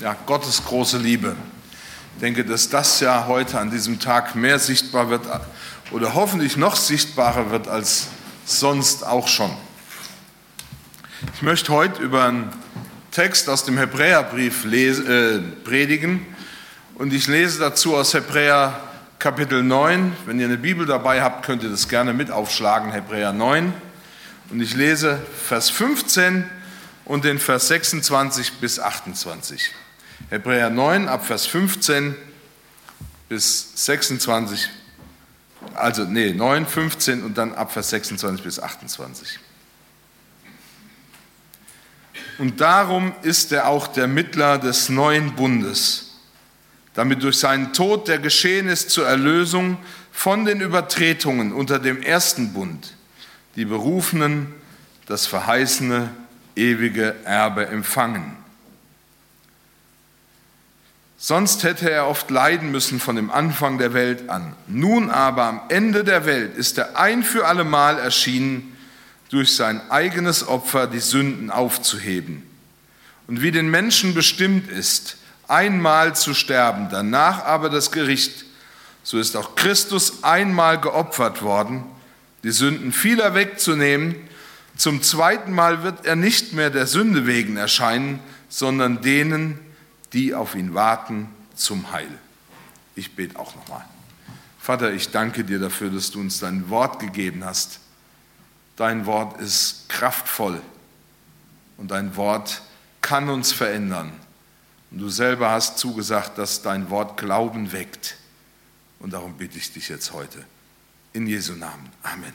ja, Gottes große Liebe. Ich denke, dass das ja heute an diesem Tag mehr sichtbar wird oder hoffentlich noch sichtbarer wird als sonst auch schon. Ich möchte heute über einen Text aus dem Hebräerbrief lesen, äh, predigen und ich lese dazu aus Hebräer Kapitel 9. Wenn ihr eine Bibel dabei habt, könnt ihr das gerne mit aufschlagen, Hebräer 9. Und ich lese Vers 15 und den Vers 26 bis 28. Hebräer 9 ab Vers 15 bis 26, also nee, 9, 15 und dann ab Vers 26 bis 28. Und darum ist er auch der Mittler des neuen Bundes, damit durch seinen Tod der geschehen ist zur Erlösung von den Übertretungen unter dem ersten Bund, die Berufenen das verheißene ewige Erbe empfangen. Sonst hätte er oft leiden müssen von dem Anfang der Welt an. Nun aber am Ende der Welt ist er ein für allemal erschienen, durch sein eigenes Opfer die Sünden aufzuheben. Und wie den Menschen bestimmt ist, einmal zu sterben, danach aber das Gericht, so ist auch Christus einmal geopfert worden, die Sünden vieler wegzunehmen. Zum zweiten Mal wird er nicht mehr der Sünde wegen erscheinen, sondern denen, die auf ihn warten, zum Heil. Ich bete auch nochmal. Vater, ich danke dir dafür, dass du uns dein Wort gegeben hast. Dein Wort ist kraftvoll und dein Wort kann uns verändern. Und du selber hast zugesagt, dass dein Wort Glauben weckt. Und darum bitte ich dich jetzt heute. In Jesu Namen. Amen.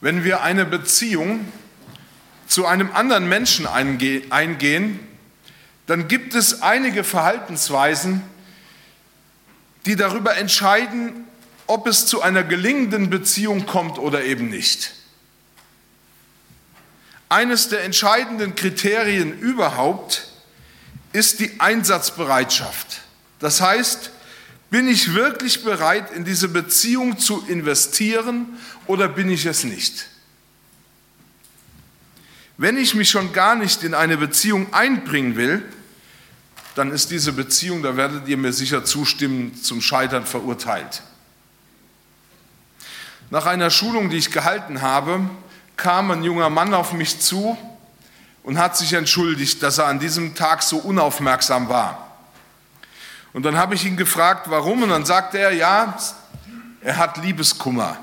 Wenn wir eine Beziehung zu einem anderen Menschen eingehen, dann gibt es einige Verhaltensweisen, die darüber entscheiden, ob es zu einer gelingenden Beziehung kommt oder eben nicht. Eines der entscheidenden Kriterien überhaupt ist die Einsatzbereitschaft. Das heißt, bin ich wirklich bereit, in diese Beziehung zu investieren oder bin ich es nicht? Wenn ich mich schon gar nicht in eine Beziehung einbringen will, dann ist diese Beziehung, da werdet ihr mir sicher zustimmen, zum Scheitern verurteilt. Nach einer Schulung, die ich gehalten habe, kam ein junger Mann auf mich zu und hat sich entschuldigt, dass er an diesem Tag so unaufmerksam war. Und dann habe ich ihn gefragt, warum, und dann sagte er, ja, er hat Liebeskummer.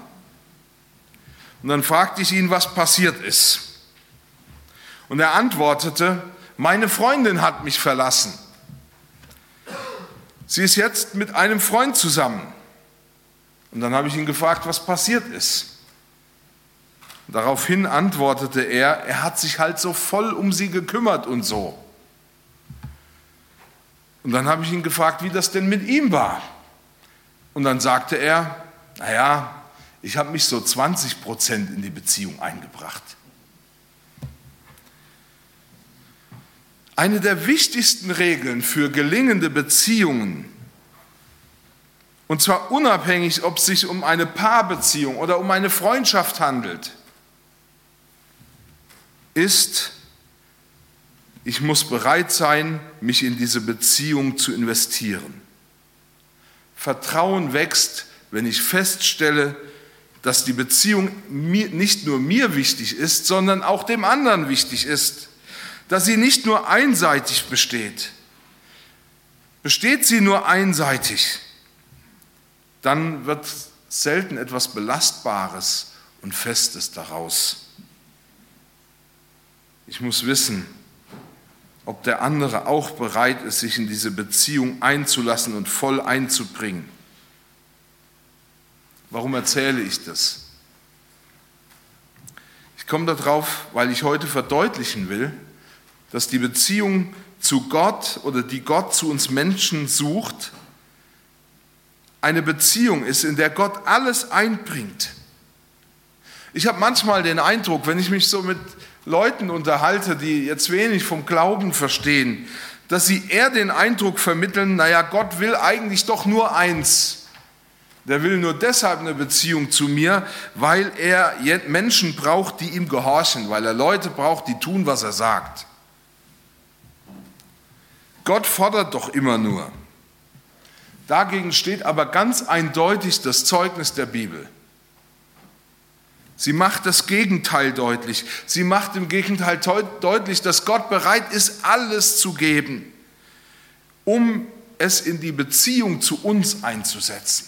Und dann fragte ich ihn, was passiert ist. Und er antwortete, meine Freundin hat mich verlassen. Sie ist jetzt mit einem Freund zusammen. Und dann habe ich ihn gefragt, was passiert ist. Daraufhin antwortete er, er hat sich halt so voll um sie gekümmert und so. Und dann habe ich ihn gefragt, wie das denn mit ihm war. Und dann sagte er, naja, ich habe mich so 20 Prozent in die Beziehung eingebracht. Eine der wichtigsten Regeln für gelingende Beziehungen, und zwar unabhängig, ob es sich um eine Paarbeziehung oder um eine Freundschaft handelt, ist, ich muss bereit sein, mich in diese Beziehung zu investieren. Vertrauen wächst, wenn ich feststelle, dass die Beziehung nicht nur mir wichtig ist, sondern auch dem anderen wichtig ist dass sie nicht nur einseitig besteht. Besteht sie nur einseitig, dann wird selten etwas Belastbares und Festes daraus. Ich muss wissen, ob der andere auch bereit ist, sich in diese Beziehung einzulassen und voll einzubringen. Warum erzähle ich das? Ich komme darauf, weil ich heute verdeutlichen will, dass die Beziehung zu Gott oder die Gott zu uns Menschen sucht, eine Beziehung ist, in der Gott alles einbringt. Ich habe manchmal den Eindruck, wenn ich mich so mit Leuten unterhalte, die jetzt wenig vom Glauben verstehen, dass sie eher den Eindruck vermitteln, naja, Gott will eigentlich doch nur eins, Der will nur deshalb eine Beziehung zu mir, weil er Menschen braucht, die ihm gehorchen, weil er Leute braucht, die tun, was er sagt. Gott fordert doch immer nur. Dagegen steht aber ganz eindeutig das Zeugnis der Bibel. Sie macht das Gegenteil deutlich. Sie macht im Gegenteil deutlich, dass Gott bereit ist, alles zu geben, um es in die Beziehung zu uns einzusetzen.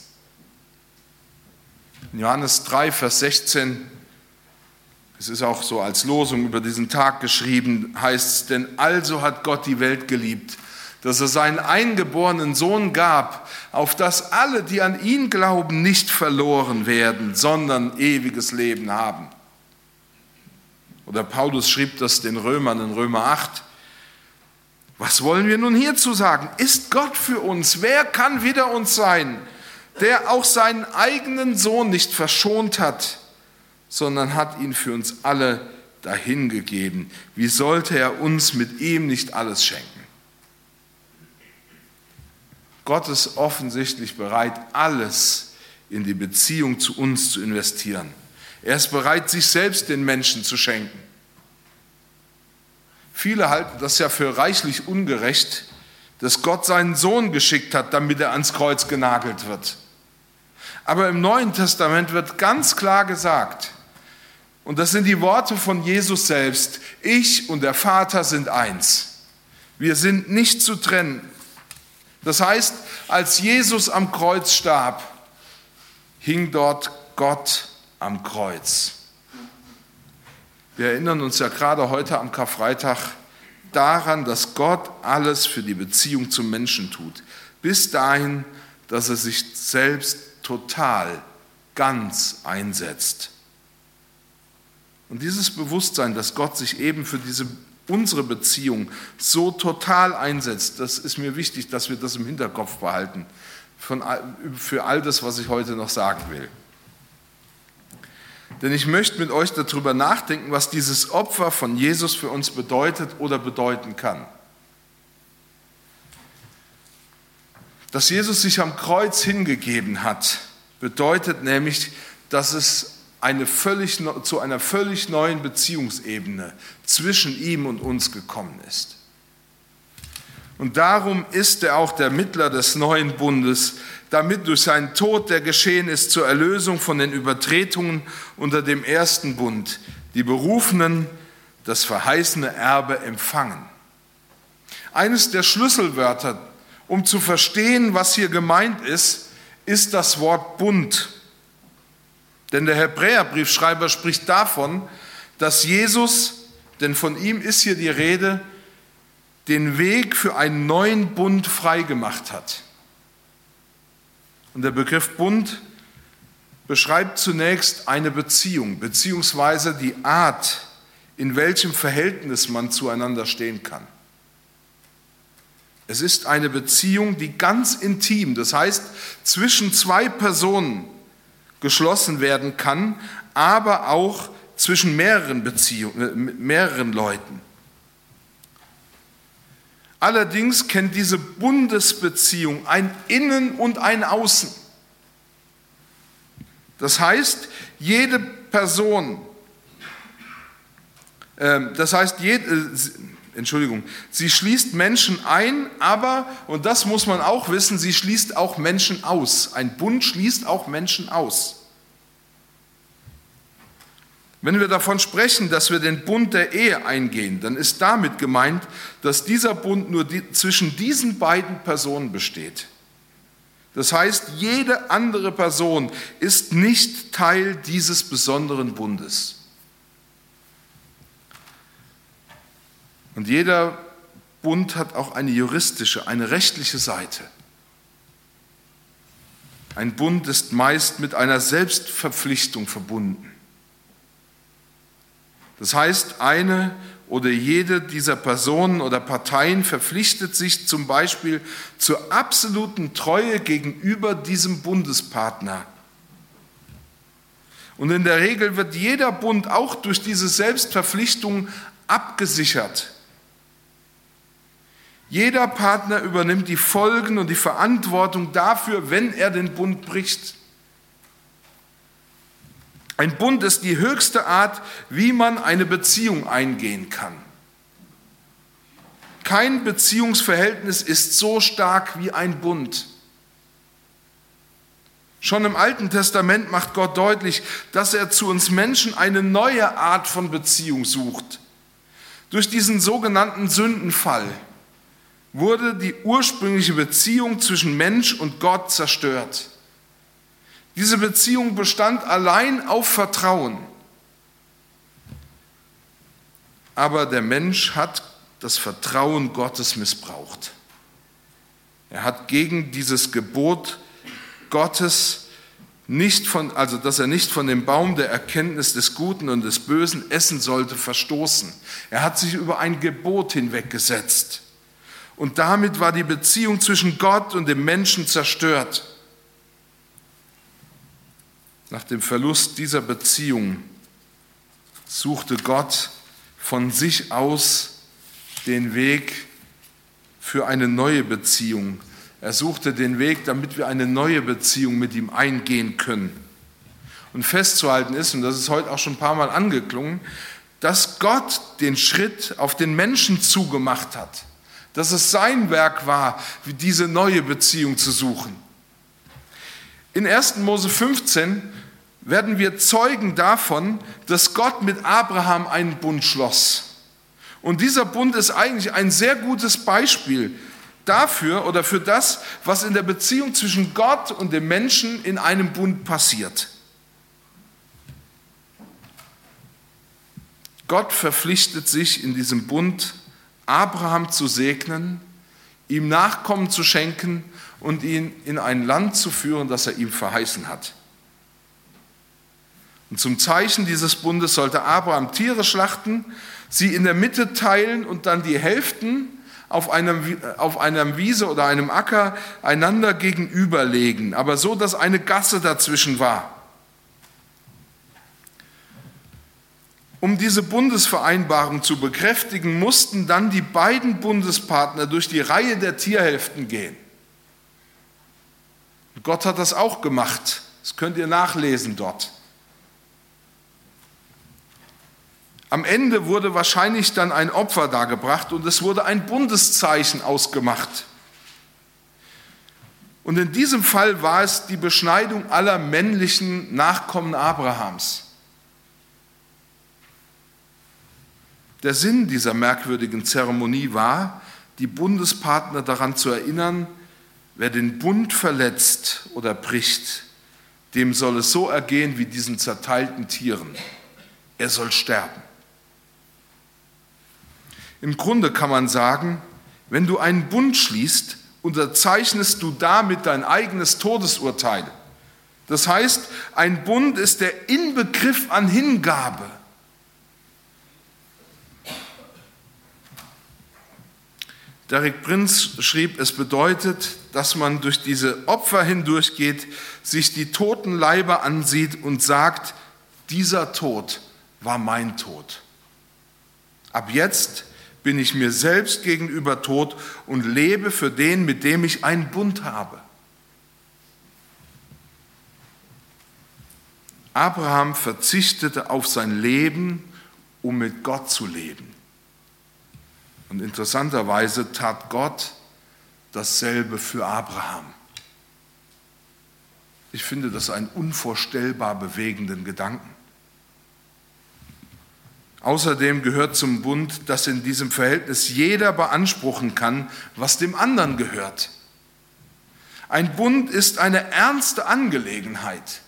In Johannes 3, Vers 16, es ist auch so als Losung über diesen Tag geschrieben, heißt es, denn also hat Gott die Welt geliebt, dass er seinen eingeborenen Sohn gab, auf dass alle, die an ihn glauben, nicht verloren werden, sondern ewiges Leben haben. Oder Paulus schrieb das den Römern in Römer 8. Was wollen wir nun hierzu sagen? Ist Gott für uns? Wer kann wider uns sein? der auch seinen eigenen Sohn nicht verschont hat, sondern hat ihn für uns alle dahingegeben. Wie sollte er uns mit ihm nicht alles schenken? Gott ist offensichtlich bereit, alles in die Beziehung zu uns zu investieren. Er ist bereit, sich selbst den Menschen zu schenken. Viele halten das ja für reichlich ungerecht, dass Gott seinen Sohn geschickt hat, damit er ans Kreuz genagelt wird. Aber im Neuen Testament wird ganz klar gesagt, und das sind die Worte von Jesus selbst, ich und der Vater sind eins. Wir sind nicht zu trennen. Das heißt, als Jesus am Kreuz starb, hing dort Gott am Kreuz. Wir erinnern uns ja gerade heute am Karfreitag daran, dass Gott alles für die Beziehung zum Menschen tut. Bis dahin, dass er sich selbst total, ganz einsetzt. Und dieses Bewusstsein, dass Gott sich eben für diese, unsere Beziehung so total einsetzt, das ist mir wichtig, dass wir das im Hinterkopf behalten, von, für all das, was ich heute noch sagen will. Denn ich möchte mit euch darüber nachdenken, was dieses Opfer von Jesus für uns bedeutet oder bedeuten kann. Dass Jesus sich am Kreuz hingegeben hat, bedeutet nämlich, dass es eine völlig, zu einer völlig neuen Beziehungsebene zwischen ihm und uns gekommen ist. Und darum ist er auch der Mittler des neuen Bundes, damit durch seinen Tod, der geschehen ist, zur Erlösung von den Übertretungen unter dem ersten Bund, die Berufenen das verheißene Erbe empfangen. Eines der Schlüsselwörter um zu verstehen, was hier gemeint ist, ist das Wort Bund. Denn der Hebräerbriefschreiber spricht davon, dass Jesus, denn von ihm ist hier die Rede, den Weg für einen neuen Bund freigemacht hat. Und der Begriff Bund beschreibt zunächst eine Beziehung, beziehungsweise die Art, in welchem Verhältnis man zueinander stehen kann. Es ist eine Beziehung, die ganz intim, das heißt zwischen zwei Personen geschlossen werden kann, aber auch zwischen mehreren Beziehungen, äh, mehreren Leuten. Allerdings kennt diese Bundesbeziehung ein Innen und ein Außen. Das heißt, jede Person, ähm, das heißt, jede, äh, Entschuldigung, sie schließt Menschen ein, aber, und das muss man auch wissen, sie schließt auch Menschen aus. Ein Bund schließt auch Menschen aus. Wenn wir davon sprechen, dass wir den Bund der Ehe eingehen, dann ist damit gemeint, dass dieser Bund nur die, zwischen diesen beiden Personen besteht. Das heißt, jede andere Person ist nicht Teil dieses besonderen Bundes. Und jeder Bund hat auch eine juristische, eine rechtliche Seite. Ein Bund ist meist mit einer Selbstverpflichtung verbunden. Das heißt, eine oder jede dieser Personen oder Parteien verpflichtet sich zum Beispiel zur absoluten Treue gegenüber diesem Bundespartner. Und in der Regel wird jeder Bund auch durch diese Selbstverpflichtung abgesichert. Jeder Partner übernimmt die Folgen und die Verantwortung dafür, wenn er den Bund bricht. Ein Bund ist die höchste Art, wie man eine Beziehung eingehen kann. Kein Beziehungsverhältnis ist so stark wie ein Bund. Schon im Alten Testament macht Gott deutlich, dass er zu uns Menschen eine neue Art von Beziehung sucht. Durch diesen sogenannten Sündenfall wurde die ursprüngliche Beziehung zwischen Mensch und Gott zerstört. Diese Beziehung bestand allein auf Vertrauen. Aber der Mensch hat das Vertrauen Gottes missbraucht. Er hat gegen dieses Gebot Gottes nicht von, also dass er nicht von dem Baum der Erkenntnis des Guten und des Bösen essen sollte, verstoßen. Er hat sich über ein Gebot hinweggesetzt. Und damit war die Beziehung zwischen Gott und dem Menschen zerstört. Nach dem Verlust dieser Beziehung suchte Gott von sich aus den Weg für eine neue Beziehung. Er suchte den Weg, damit wir eine neue Beziehung mit ihm eingehen können. Und festzuhalten ist, und das ist heute auch schon ein paar Mal angeklungen, dass Gott den Schritt auf den Menschen zugemacht hat. Dass es sein Werk war, diese neue Beziehung zu suchen. In 1. Mose 15 werden wir Zeugen davon, dass Gott mit Abraham einen Bund schloss. Und dieser Bund ist eigentlich ein sehr gutes Beispiel dafür oder für das, was in der Beziehung zwischen Gott und dem Menschen in einem Bund passiert. Gott verpflichtet sich in diesem Bund, Abraham zu segnen, ihm Nachkommen zu schenken und ihn in ein Land zu führen, das er ihm verheißen hat. Und zum Zeichen dieses Bundes sollte Abraham Tiere schlachten, sie in der Mitte teilen und dann die Hälften auf einem, auf einer Wiese oder einem Acker einander gegenüberlegen, aber so, dass eine Gasse dazwischen war. Um diese Bundesvereinbarung zu bekräftigen, mussten dann die beiden Bundespartner durch die Reihe der Tierhälften gehen. Gott hat das auch gemacht. Das könnt ihr nachlesen dort. Am Ende wurde wahrscheinlich dann ein Opfer dargebracht und es wurde ein Bundeszeichen ausgemacht. Und in diesem Fall war es die Beschneidung aller männlichen Nachkommen Abrahams. Der Sinn dieser merkwürdigen Zeremonie war, die Bundespartner daran zu erinnern, wer den Bund verletzt oder bricht, dem soll es so ergehen wie diesen zerteilten Tieren. Er soll sterben. Im Grunde kann man sagen, wenn du einen Bund schließt, unterzeichnest du damit dein eigenes Todesurteil. Das heißt, ein Bund ist der Inbegriff an Hingabe. Derek Prinz schrieb, es bedeutet, dass man durch diese Opfer hindurchgeht, sich die toten Leiber ansieht und sagt, dieser Tod war mein Tod. Ab jetzt bin ich mir selbst gegenüber tot und lebe für den, mit dem ich einen Bund habe. Abraham verzichtete auf sein Leben, um mit Gott zu leben. Und interessanterweise tat Gott dasselbe für Abraham. Ich finde das einen unvorstellbar bewegenden Gedanken. Außerdem gehört zum Bund, dass in diesem Verhältnis jeder beanspruchen kann, was dem anderen gehört. Ein Bund ist eine ernste Angelegenheit.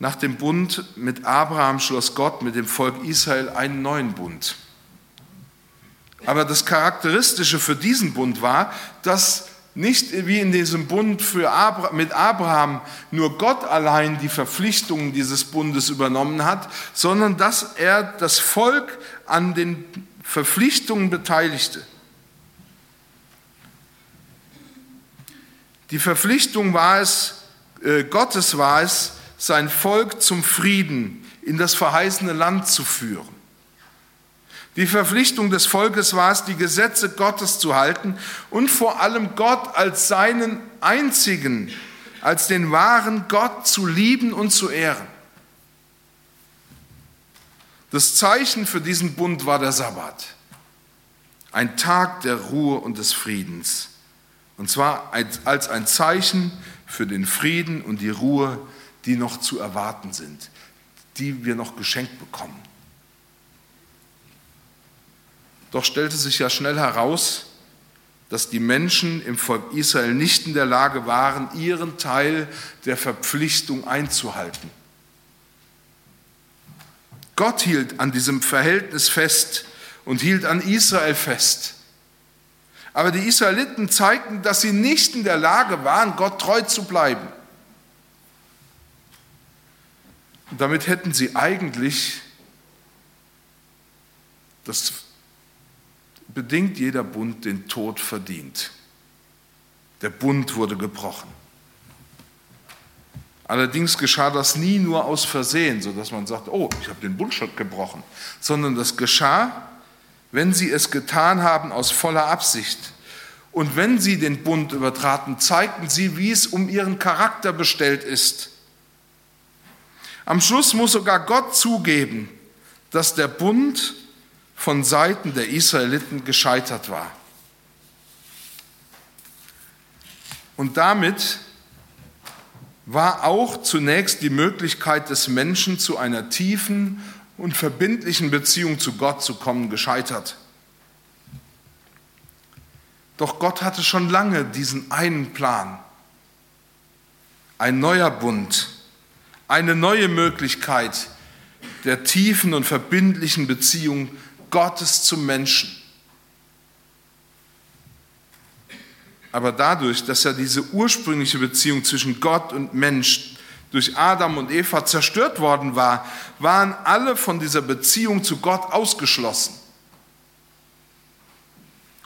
Nach dem Bund mit Abraham schloss Gott mit dem Volk Israel einen neuen Bund. Aber das Charakteristische für diesen Bund war, dass nicht wie in diesem Bund Abra mit Abraham nur Gott allein die Verpflichtungen dieses Bundes übernommen hat, sondern dass er das Volk an den Verpflichtungen beteiligte. Die Verpflichtung war es, äh, Gottes war es, sein Volk zum Frieden in das verheißene Land zu führen. Die Verpflichtung des Volkes war es, die Gesetze Gottes zu halten und vor allem Gott als seinen einzigen als den wahren Gott zu lieben und zu ehren. Das Zeichen für diesen Bund war der Sabbat, ein Tag der Ruhe und des Friedens. Und zwar als ein Zeichen für den Frieden und die Ruhe, die noch zu erwarten sind, die wir noch geschenkt bekommen. Doch stellte sich ja schnell heraus, dass die Menschen im Volk Israel nicht in der Lage waren, ihren Teil der Verpflichtung einzuhalten. Gott hielt an diesem Verhältnis fest und hielt an Israel fest. Aber die Israeliten zeigten, dass sie nicht in der Lage waren, Gott treu zu bleiben. Und damit hätten sie eigentlich, das bedingt jeder Bund, den Tod verdient. Der Bund wurde gebrochen. Allerdings geschah das nie nur aus Versehen, sodass man sagt, oh, ich habe den Bund schon gebrochen, sondern das geschah, wenn sie es getan haben aus voller Absicht. Und wenn sie den Bund übertraten, zeigten sie, wie es um ihren Charakter bestellt ist. Am Schluss muss sogar Gott zugeben, dass der Bund von Seiten der Israeliten gescheitert war. Und damit war auch zunächst die Möglichkeit des Menschen zu einer tiefen und verbindlichen Beziehung zu Gott zu kommen gescheitert. Doch Gott hatte schon lange diesen einen Plan. Ein neuer Bund, eine neue Möglichkeit der tiefen und verbindlichen Beziehung Gottes zum Menschen. Aber dadurch, dass ja diese ursprüngliche Beziehung zwischen Gott und Mensch durch Adam und Eva zerstört worden war, waren alle von dieser Beziehung zu Gott ausgeschlossen.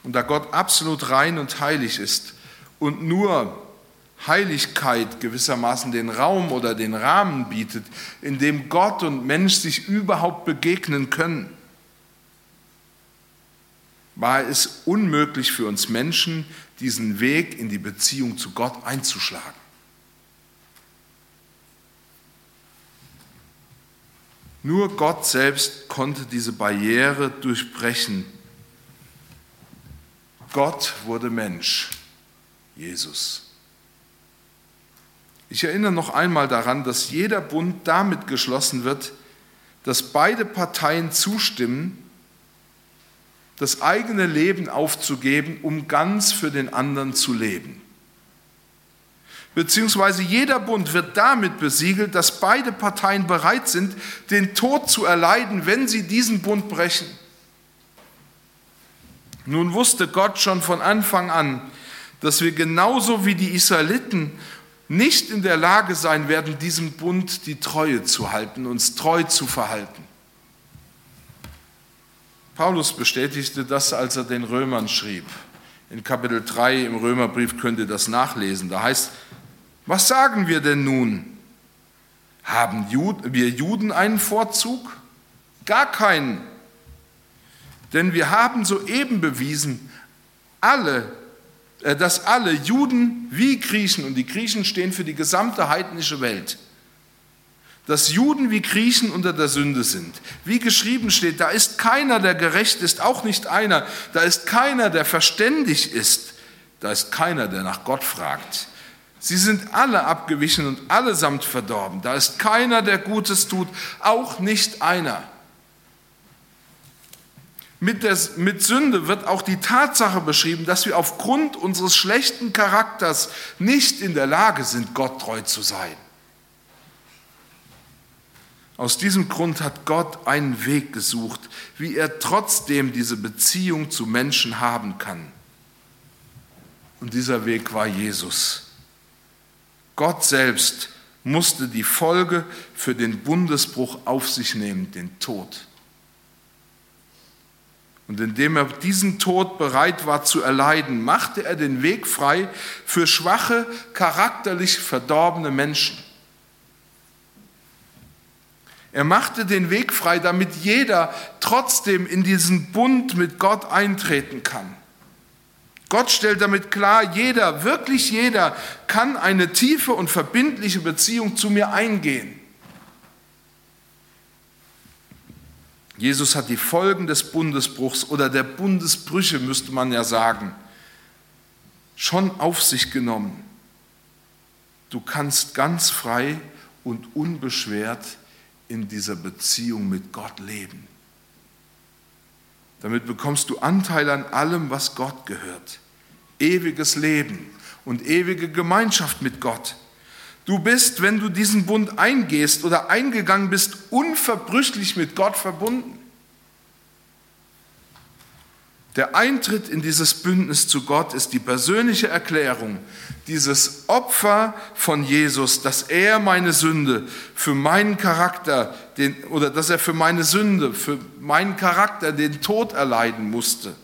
Und da Gott absolut rein und heilig ist und nur Heiligkeit gewissermaßen den Raum oder den Rahmen bietet, in dem Gott und Mensch sich überhaupt begegnen können, war es unmöglich für uns Menschen, diesen Weg in die Beziehung zu Gott einzuschlagen. Nur Gott selbst konnte diese Barriere durchbrechen. Gott wurde Mensch, Jesus. Ich erinnere noch einmal daran, dass jeder Bund damit geschlossen wird, dass beide Parteien zustimmen, das eigene Leben aufzugeben, um ganz für den anderen zu leben. Beziehungsweise jeder Bund wird damit besiegelt, dass beide Parteien bereit sind, den Tod zu erleiden, wenn sie diesen Bund brechen. Nun wusste Gott schon von Anfang an, dass wir genauso wie die Israeliten nicht in der Lage sein werden, diesem Bund die Treue zu halten, uns treu zu verhalten. Paulus bestätigte das, als er den Römern schrieb. In Kapitel 3 im Römerbrief könnt ihr das nachlesen. Da heißt, was sagen wir denn nun? Haben wir Juden einen Vorzug? Gar keinen. Denn wir haben soeben bewiesen, alle, dass alle Juden wie Griechen, und die Griechen stehen für die gesamte heidnische Welt, dass Juden wie Griechen unter der Sünde sind. Wie geschrieben steht, da ist keiner, der gerecht ist, auch nicht einer. Da ist keiner, der verständig ist. Da ist keiner, der nach Gott fragt. Sie sind alle abgewichen und allesamt verdorben. Da ist keiner, der Gutes tut, auch nicht einer. Mit, der, mit Sünde wird auch die Tatsache beschrieben, dass wir aufgrund unseres schlechten Charakters nicht in der Lage sind, Gott treu zu sein. Aus diesem Grund hat Gott einen Weg gesucht, wie er trotzdem diese Beziehung zu Menschen haben kann. Und dieser Weg war Jesus. Gott selbst musste die Folge für den Bundesbruch auf sich nehmen, den Tod. Und indem er diesen Tod bereit war zu erleiden, machte er den Weg frei für schwache, charakterlich verdorbene Menschen. Er machte den Weg frei, damit jeder trotzdem in diesen Bund mit Gott eintreten kann. Gott stellt damit klar, jeder, wirklich jeder, kann eine tiefe und verbindliche Beziehung zu mir eingehen. Jesus hat die Folgen des Bundesbruchs oder der Bundesbrüche, müsste man ja sagen, schon auf sich genommen. Du kannst ganz frei und unbeschwert in dieser Beziehung mit Gott leben. Damit bekommst du Anteil an allem, was Gott gehört. Ewiges Leben und ewige Gemeinschaft mit Gott. Du bist, wenn du diesen Bund eingehst oder eingegangen bist, unverbrüchlich mit Gott verbunden. Der Eintritt in dieses Bündnis zu Gott ist die persönliche Erklärung, dieses Opfer von Jesus, dass er meine Sünde für meinen Charakter, den, oder dass er für meine Sünde, für meinen Charakter den Tod erleiden musste,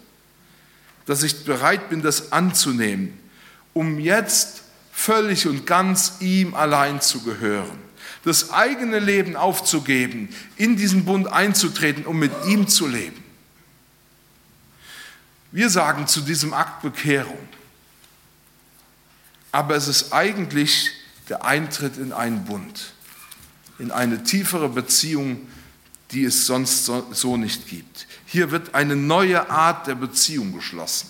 dass ich bereit bin, das anzunehmen, um jetzt völlig und ganz ihm allein zu gehören, das eigene Leben aufzugeben, in diesen Bund einzutreten, um mit ihm zu leben. Wir sagen zu diesem Akt Bekehrung, aber es ist eigentlich der Eintritt in einen Bund, in eine tiefere Beziehung, die es sonst so nicht gibt. Hier wird eine neue Art der Beziehung geschlossen.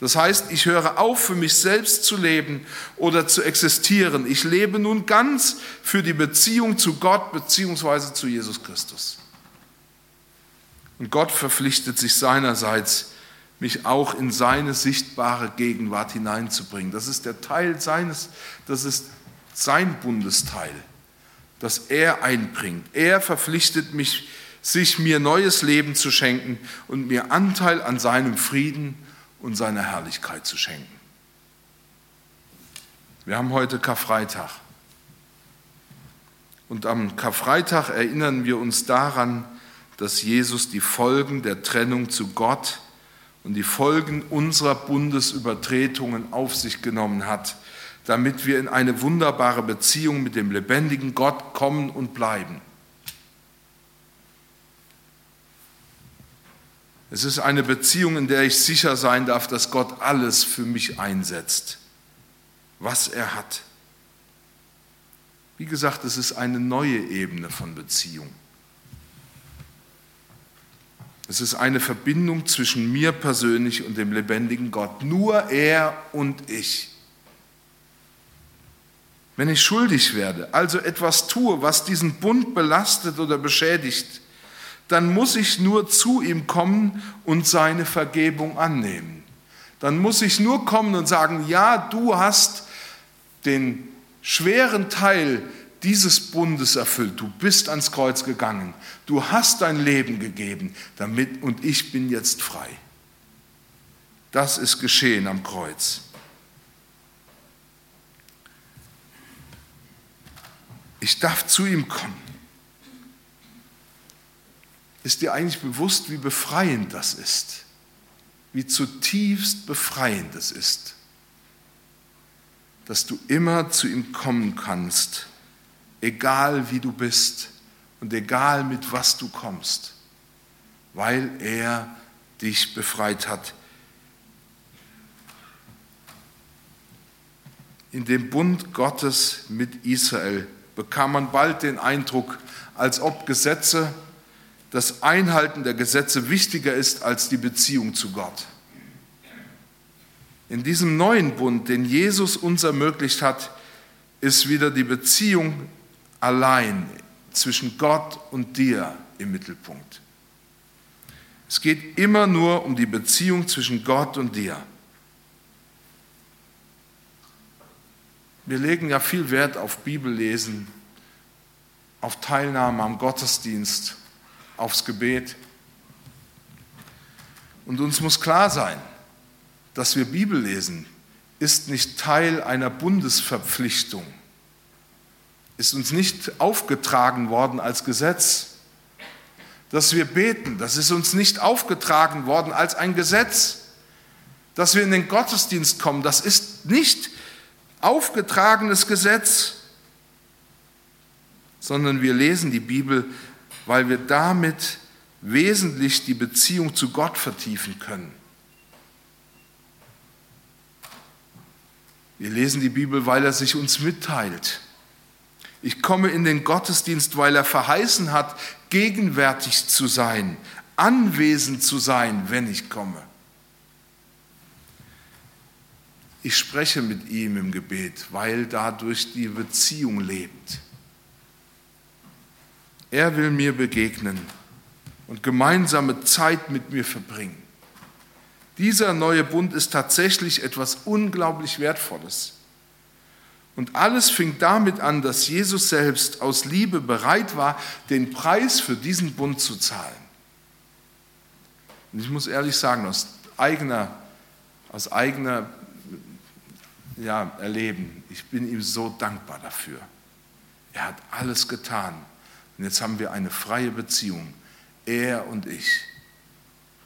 Das heißt, ich höre auf, für mich selbst zu leben oder zu existieren. Ich lebe nun ganz für die Beziehung zu Gott bzw. zu Jesus Christus. Und Gott verpflichtet sich seinerseits, mich auch in seine sichtbare Gegenwart hineinzubringen. Das ist der Teil seines, das ist sein Bundesteil, das er einbringt. Er verpflichtet mich, sich mir neues Leben zu schenken und mir Anteil an seinem Frieden und seiner Herrlichkeit zu schenken. Wir haben heute Karfreitag. Und am Karfreitag erinnern wir uns daran, dass Jesus die Folgen der Trennung zu Gott und die Folgen unserer Bundesübertretungen auf sich genommen hat, damit wir in eine wunderbare Beziehung mit dem lebendigen Gott kommen und bleiben. Es ist eine Beziehung, in der ich sicher sein darf, dass Gott alles für mich einsetzt, was er hat. Wie gesagt, es ist eine neue Ebene von Beziehung. Es ist eine Verbindung zwischen mir persönlich und dem lebendigen Gott. Nur er und ich. Wenn ich schuldig werde, also etwas tue, was diesen Bund belastet oder beschädigt, dann muss ich nur zu ihm kommen und seine Vergebung annehmen. Dann muss ich nur kommen und sagen, ja, du hast den schweren Teil dieses Bundes erfüllt. Du bist ans Kreuz gegangen. Du hast dein Leben gegeben damit und ich bin jetzt frei. Das ist geschehen am Kreuz. Ich darf zu ihm kommen. Ist dir eigentlich bewusst, wie befreiend das ist? Wie zutiefst befreiend es ist, dass du immer zu ihm kommen kannst, egal wie du bist und egal mit was du kommst, weil er dich befreit hat. In dem Bund Gottes mit Israel bekam man bald den Eindruck, als ob Gesetze das Einhalten der Gesetze wichtiger ist als die Beziehung zu Gott. In diesem neuen Bund, den Jesus uns ermöglicht hat, ist wieder die Beziehung allein zwischen Gott und dir im Mittelpunkt. Es geht immer nur um die Beziehung zwischen Gott und dir. Wir legen ja viel Wert auf Bibellesen, auf Teilnahme am Gottesdienst aufs Gebet. Und uns muss klar sein, dass wir Bibel lesen, ist nicht Teil einer Bundesverpflichtung, ist uns nicht aufgetragen worden als Gesetz. Dass wir beten, das ist uns nicht aufgetragen worden als ein Gesetz. Dass wir in den Gottesdienst kommen, das ist nicht aufgetragenes Gesetz, sondern wir lesen die Bibel weil wir damit wesentlich die Beziehung zu Gott vertiefen können. Wir lesen die Bibel, weil er sich uns mitteilt. Ich komme in den Gottesdienst, weil er verheißen hat, gegenwärtig zu sein, anwesend zu sein, wenn ich komme. Ich spreche mit ihm im Gebet, weil dadurch die Beziehung lebt. Er will mir begegnen und gemeinsame Zeit mit mir verbringen. Dieser neue Bund ist tatsächlich etwas unglaublich Wertvolles. Und alles fing damit an, dass Jesus selbst aus Liebe bereit war, den Preis für diesen Bund zu zahlen. Und ich muss ehrlich sagen, aus eigener, aus eigener ja, Erleben, ich bin ihm so dankbar dafür. Er hat alles getan. Und jetzt haben wir eine freie Beziehung, er und ich.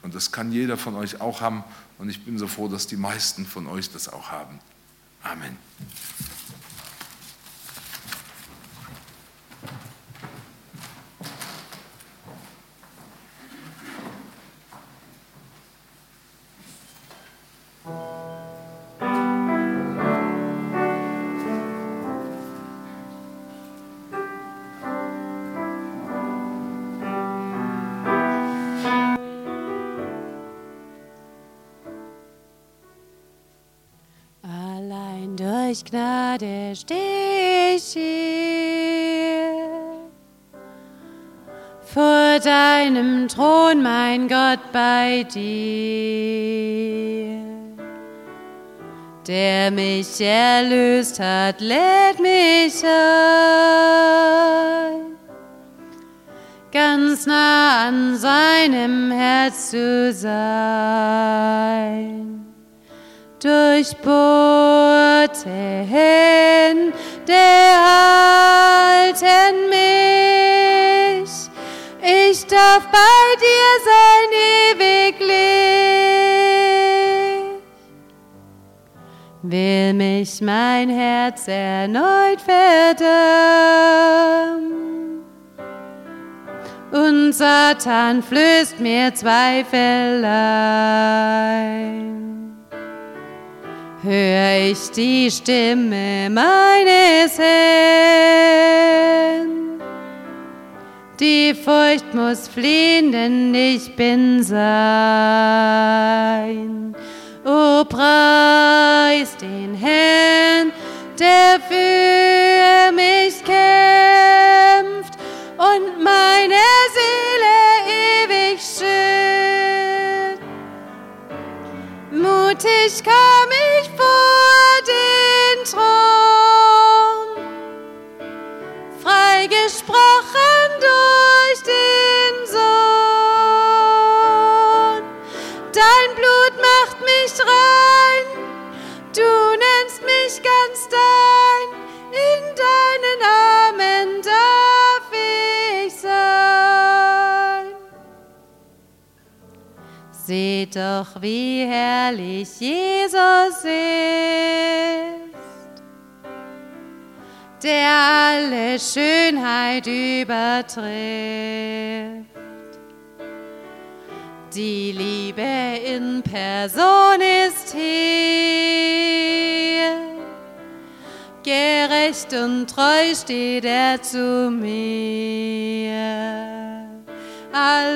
Und das kann jeder von euch auch haben. Und ich bin so froh, dass die meisten von euch das auch haben. Amen. Deinem Thron, mein Gott, bei dir. Der mich erlöst hat, lädt mich ein, ganz nah an seinem Herz zu sein durchbohrte Hände halten mich. Ich darf bei dir sein ewiglich. Will mich mein Herz erneut verdammen. Und Satan flößt mir Zweifel ein hör ich die Stimme meines Herrn. Die Furcht muss fliehen, denn ich bin sein. O preis übertrifft. Die Liebe in Person ist hier, gerecht und treu steht er zu mir. All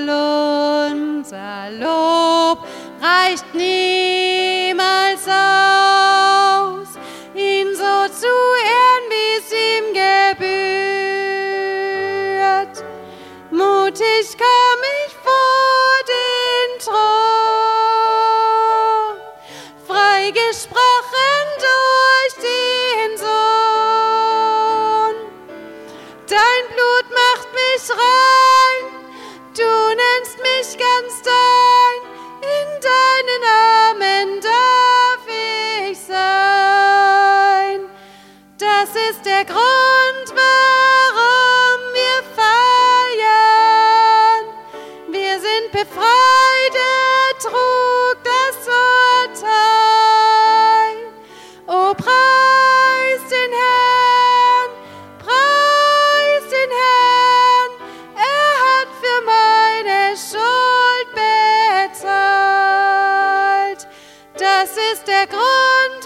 Das ist der Grund,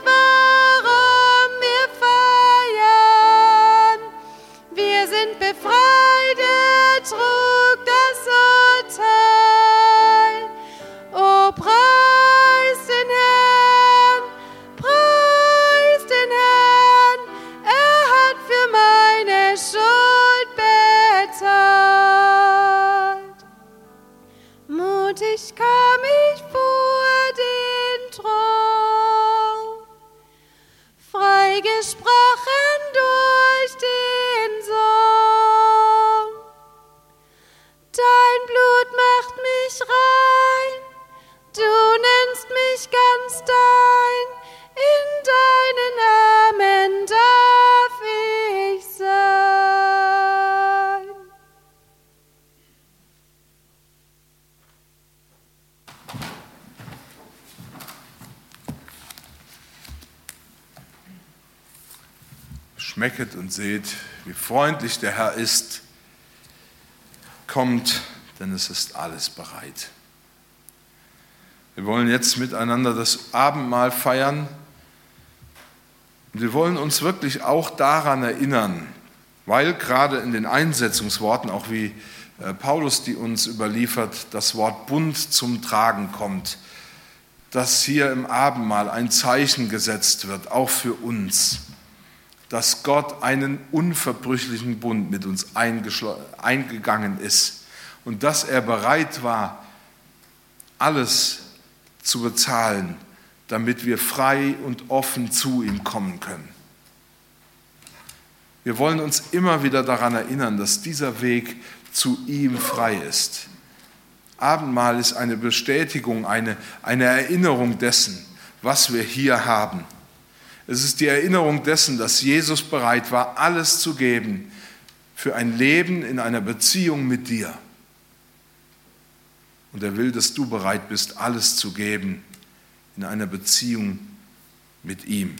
Schmecket und seht, wie freundlich der Herr ist. Kommt, denn es ist alles bereit. Wir wollen jetzt miteinander das Abendmahl feiern. Und wir wollen uns wirklich auch daran erinnern, weil gerade in den Einsetzungsworten, auch wie äh, Paulus die uns überliefert, das Wort Bund zum Tragen kommt, dass hier im Abendmahl ein Zeichen gesetzt wird, auch für uns dass Gott einen unverbrüchlichen Bund mit uns eingegangen ist und dass er bereit war, alles zu bezahlen, damit wir frei und offen zu ihm kommen können. Wir wollen uns immer wieder daran erinnern, dass dieser Weg zu ihm frei ist. Abendmahl ist eine Bestätigung, eine, eine Erinnerung dessen, was wir hier haben. Es ist die Erinnerung dessen, dass Jesus bereit war, alles zu geben für ein Leben in einer Beziehung mit dir. Und er will, dass du bereit bist, alles zu geben in einer Beziehung mit ihm.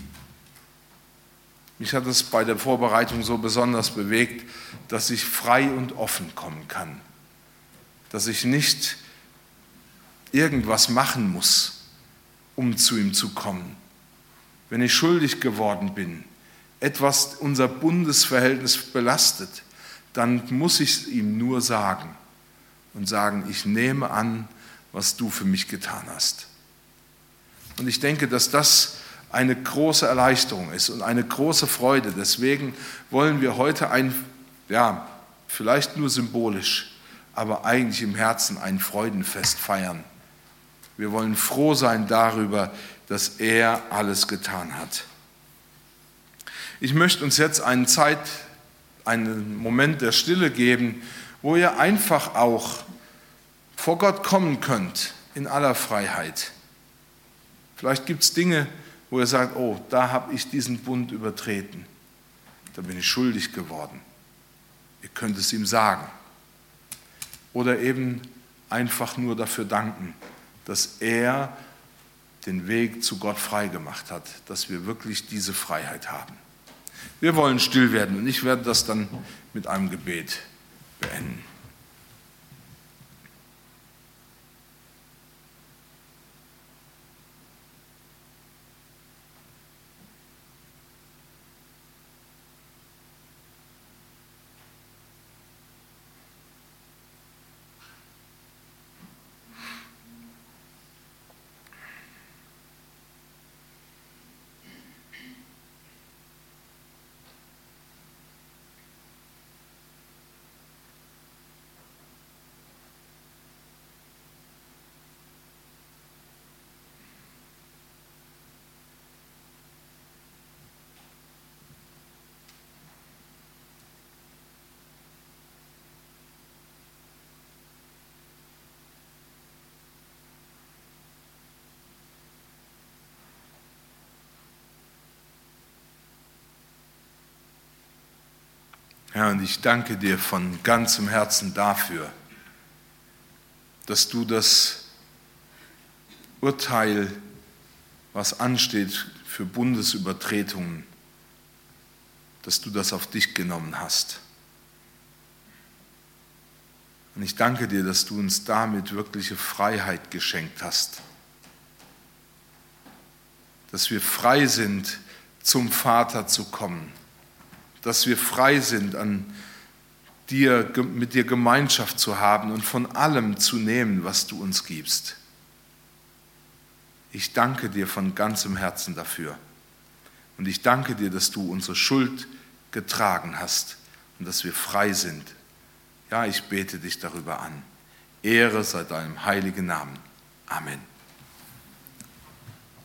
Mich hat es bei der Vorbereitung so besonders bewegt, dass ich frei und offen kommen kann. Dass ich nicht irgendwas machen muss, um zu ihm zu kommen wenn ich schuldig geworden bin, etwas unser Bundesverhältnis belastet, dann muss ich es ihm nur sagen und sagen, ich nehme an, was du für mich getan hast. Und ich denke, dass das eine große Erleichterung ist und eine große Freude. Deswegen wollen wir heute ein, ja, vielleicht nur symbolisch, aber eigentlich im Herzen ein Freudenfest feiern. Wir wollen froh sein darüber, dass er alles getan hat. Ich möchte uns jetzt einen Zeit, einen Moment der Stille geben, wo ihr einfach auch vor Gott kommen könnt in aller Freiheit. Vielleicht gibt es Dinge, wo ihr sagt, oh, da habe ich diesen Bund übertreten, da bin ich schuldig geworden. Ihr könnt es ihm sagen. Oder eben einfach nur dafür danken, dass er den Weg zu Gott freigemacht hat, dass wir wirklich diese Freiheit haben. Wir wollen still werden und ich werde das dann mit einem Gebet beenden. Herr, und ich danke dir von ganzem Herzen dafür, dass du das Urteil, was ansteht für Bundesübertretungen, dass du das auf dich genommen hast. Und ich danke dir, dass du uns damit wirkliche Freiheit geschenkt hast. Dass wir frei sind, zum Vater zu kommen dass wir frei sind, an dir, mit dir Gemeinschaft zu haben und von allem zu nehmen, was du uns gibst. Ich danke dir von ganzem Herzen dafür. Und ich danke dir, dass du unsere Schuld getragen hast und dass wir frei sind. Ja, ich bete dich darüber an. Ehre sei deinem heiligen Namen. Amen.